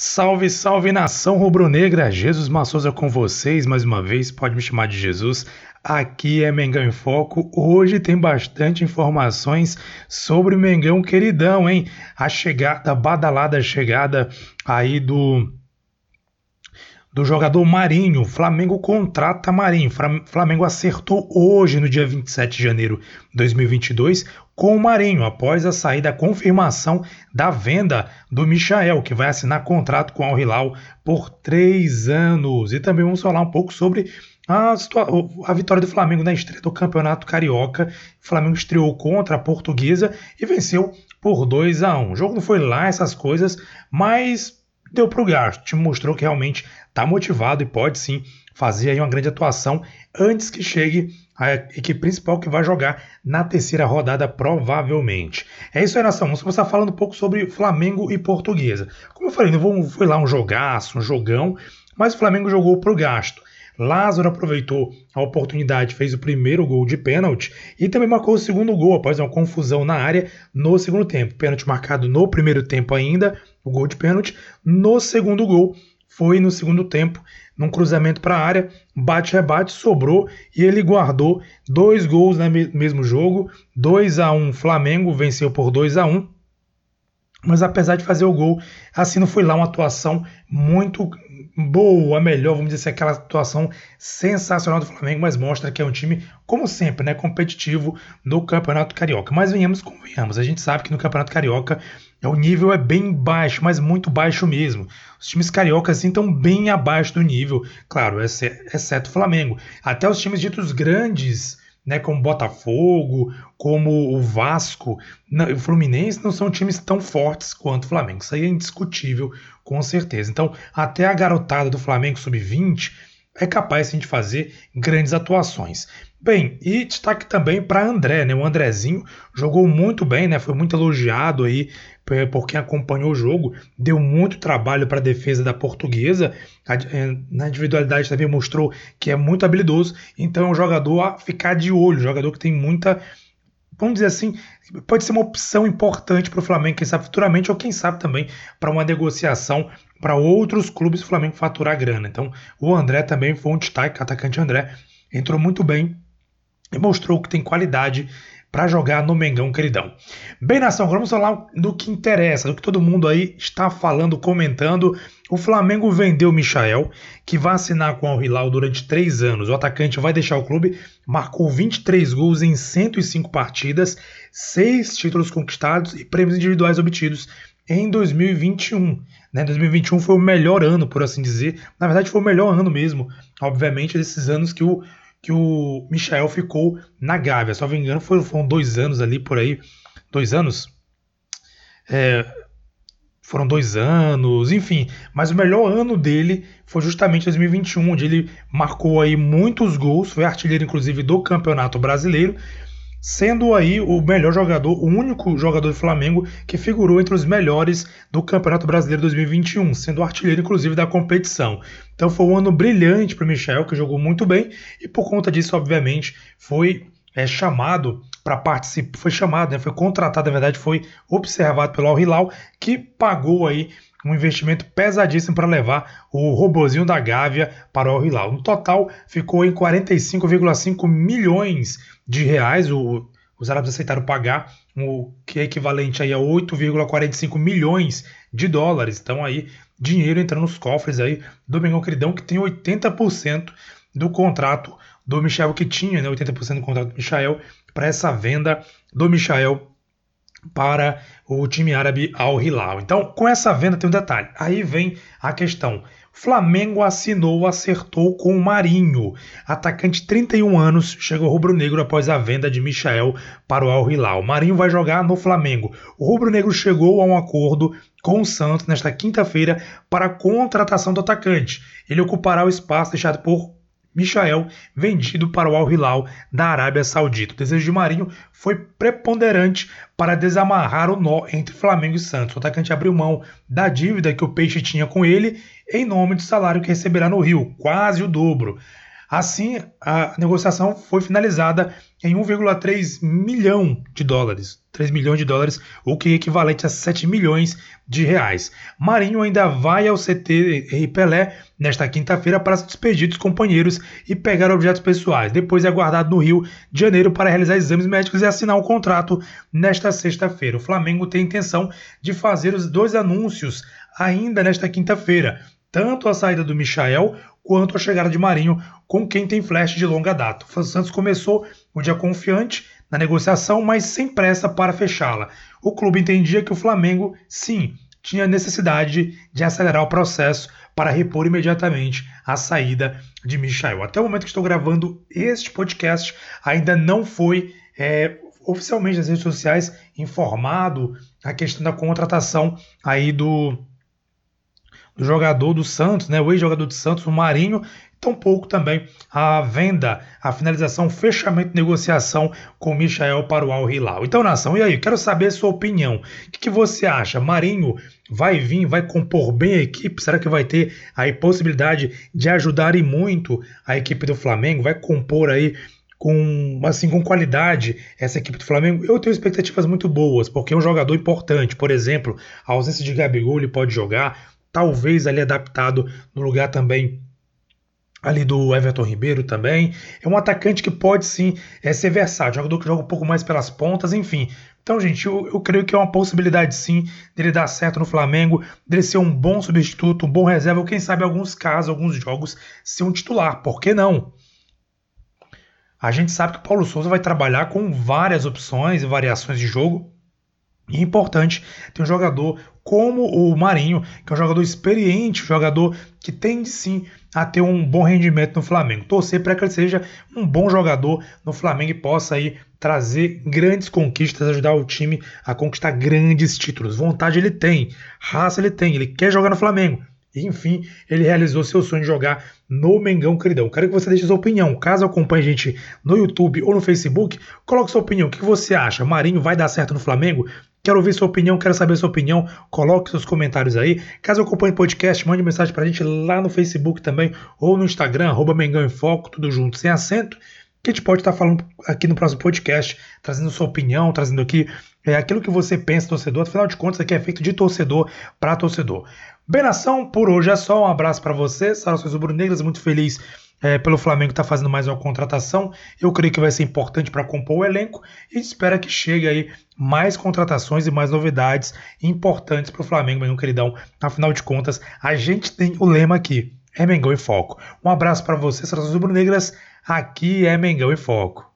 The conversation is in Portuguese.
Salve, salve nação rubro-negra! Jesus Massosa com vocês mais uma vez, pode me chamar de Jesus. Aqui é Mengão em Foco. Hoje tem bastante informações sobre o Mengão queridão, hein? A chegada, a badalada chegada aí do do jogador Marinho. Flamengo contrata Marinho. Flamengo acertou hoje, no dia 27 de janeiro de 2022, com o Marinho, após a saída, a confirmação da venda do Michael, que vai assinar contrato com o Al Hilal por três anos. E também vamos falar um pouco sobre a, a, vitória do Flamengo na estreia do Campeonato Carioca. O Flamengo estreou contra a Portuguesa e venceu por 2 a 1 O jogo não foi lá essas coisas, mas deu para o gasto. O mostrou que realmente está motivado e pode sim fazer aí uma grande atuação antes que chegue a equipe principal que vai jogar na terceira rodada, provavelmente. É isso aí, nação. Vamos começar falando um pouco sobre Flamengo e Portuguesa. Como eu falei, não foi lá um jogaço, um jogão, mas o Flamengo jogou pro gasto. Lázaro aproveitou a oportunidade, fez o primeiro gol de pênalti e também marcou o segundo gol após uma confusão na área no segundo tempo. Pênalti marcado no primeiro tempo ainda, o gol de pênalti. No segundo gol, foi no segundo tempo, num cruzamento para a área, bate-rebate, sobrou e ele guardou dois gols no mesmo jogo, 2 a 1 Flamengo venceu por 2 a 1 mas apesar de fazer o gol, assim não foi lá uma atuação muito boa, melhor, vamos dizer assim, aquela atuação sensacional do Flamengo, mas mostra que é um time, como sempre, né, competitivo no Campeonato Carioca. Mas venhamos, convenhamos, a gente sabe que no Campeonato Carioca o nível é bem baixo, mas muito baixo mesmo. Os times cariocas assim, estão bem abaixo do nível, claro, exceto o Flamengo. Até os times ditos grandes, né, como Botafogo, como o Vasco, o Fluminense, não são times tão fortes quanto o Flamengo. Isso aí é indiscutível, com certeza. Então, até a garotada do Flamengo sub-20 é capaz de fazer grandes atuações. Bem, e destaque também para André, né? O Andrezinho jogou muito bem, né? Foi muito elogiado aí por quem acompanhou o jogo, deu muito trabalho para a defesa da portuguesa. É, na individualidade também mostrou que é muito habilidoso, então é um jogador a ficar de olho, jogador que tem muita vamos dizer assim, pode ser uma opção importante para o Flamengo, quem sabe futuramente, ou quem sabe também para uma negociação para outros clubes do Flamengo faturar grana. Então, o André também foi um destaque, o atacante André entrou muito bem e mostrou que tem qualidade para jogar no Mengão queridão. Bem, nação, agora vamos falar do que interessa, do que todo mundo aí está falando, comentando. O Flamengo vendeu o Michael, que vai assinar com o Hilal durante três anos. O atacante vai deixar o clube, marcou 23 gols em 105 partidas, seis títulos conquistados e prêmios individuais obtidos em 2021. Né? 2021 foi o melhor ano, por assim dizer. Na verdade, foi o melhor ano mesmo, obviamente, desses anos que o que o Michael ficou na Gávea. Não me engano, foram, foram dois anos ali por aí. Dois anos? É, foram dois anos, enfim. Mas o melhor ano dele foi justamente 2021, onde ele marcou aí muitos gols, foi artilheiro inclusive do Campeonato Brasileiro sendo aí o melhor jogador, o único jogador do Flamengo que figurou entre os melhores do Campeonato Brasileiro 2021, sendo artilheiro inclusive da competição. Então foi um ano brilhante para o Michel, que jogou muito bem e por conta disso, obviamente, foi é, chamado para participar, foi chamado, né, foi contratado, na verdade, foi observado pelo Al Hilal, que pagou aí um investimento pesadíssimo para levar o robozinho da Gávea para o Al Hilal. No total, ficou em 45,5 milhões de reais. O, os árabes aceitaram pagar, o que é equivalente aí a 8,45 milhões de dólares. Então aí dinheiro entrando nos cofres aí do Mengão Queridão, que tem 80% do contrato do Michel que tinha, né, 80% do contrato do Michel para essa venda do Michel para o time árabe Al Hilal. Então, com essa venda tem um detalhe. Aí vem a questão. Flamengo assinou, acertou com o Marinho. Atacante 31 anos, chegou rubro-negro após a venda de Michael para o Al Hilal. Marinho vai jogar no Flamengo. O rubro-negro chegou a um acordo com o Santos nesta quinta-feira para a contratação do atacante. Ele ocupará o espaço deixado por Michael, vendido para o Al Hilal da Arábia Saudita. O desejo de Marinho foi preponderante para desamarrar o nó entre Flamengo e Santos. O atacante abriu mão da dívida que o Peixe tinha com ele em nome do salário que receberá no Rio, quase o dobro. Assim, a negociação foi finalizada em 1,3 milhão de dólares. 3 milhões de dólares, o que é equivalente a 7 milhões de reais. Marinho ainda vai ao CT e Pelé nesta quinta-feira para se despedir dos companheiros e pegar objetos pessoais. Depois é aguardado no Rio de Janeiro para realizar exames médicos e assinar um contrato nesta sexta-feira. O Flamengo tem intenção de fazer os dois anúncios ainda nesta quinta-feira. Tanto a saída do Michael quanto a chegada de Marinho, com quem tem flash de longa data. O Santos começou o dia confiante na negociação, mas sem pressa para fechá-la. O clube entendia que o Flamengo, sim, tinha necessidade de acelerar o processo para repor imediatamente a saída de Michael. Até o momento que estou gravando este podcast, ainda não foi é, oficialmente nas redes sociais informado a questão da contratação aí do do jogador do Santos, né, o ex-jogador do Santos, o Marinho, tampouco também a venda, a finalização, fechamento de negociação com o Michael para o Al Hilal. Então, nação, e aí? Quero saber a sua opinião. O que, que, você acha? Marinho vai vir, vai compor bem a equipe? Será que vai ter aí possibilidade de ajudar e muito a equipe do Flamengo? Vai compor aí com assim com qualidade essa equipe do Flamengo, eu tenho expectativas muito boas, porque é um jogador importante. Por exemplo, a ausência de Gabigol ele pode jogar, talvez ali adaptado no lugar também ali do Everton Ribeiro também. É um atacante que pode sim é, ser versátil, jogador que joga um pouco mais pelas pontas, enfim. Então, gente, eu, eu, creio que é uma possibilidade sim dele dar certo no Flamengo, dele ser um bom substituto, um bom reserva, ou quem sabe alguns casos, alguns jogos, ser um titular. Por que não? A gente sabe que o Paulo Souza vai trabalhar com várias opções e variações de jogo. E é importante ter um jogador como o Marinho, que é um jogador experiente, jogador que tende sim a ter um bom rendimento no Flamengo. Torcer para que ele seja um bom jogador no Flamengo e possa aí trazer grandes conquistas, ajudar o time a conquistar grandes títulos. Vontade ele tem, raça ele tem, ele quer jogar no Flamengo. Enfim, ele realizou seu sonho de jogar no Mengão Queridão. Quero que você deixe sua opinião. Caso acompanhe a gente no YouTube ou no Facebook, coloque sua opinião. O que você acha? Marinho vai dar certo no Flamengo? Quero ouvir sua opinião, quero saber sua opinião. Coloque seus comentários aí. Caso acompanhe o podcast, mande mensagem pra gente lá no Facebook também ou no Instagram, arroba Mengão em Foco, tudo junto, sem acento. Que a gente pode estar falando aqui no próximo podcast, trazendo sua opinião, trazendo aqui é, aquilo que você pensa, torcedor. Afinal de contas, aqui é feito de torcedor para torcedor. Bem, nação, por hoje é só. Um abraço para você. Saudações rubro-negras, muito feliz é, pelo Flamengo estar tá fazendo mais uma contratação. Eu creio que vai ser importante para compor o elenco e espera que chegue aí mais contratações e mais novidades importantes para o Flamengo, meu queridão. Afinal de contas, a gente tem o lema aqui: é Mengão em Foco. Um abraço para você, Saudações rubro-negras. Aqui é Mengão em Foco.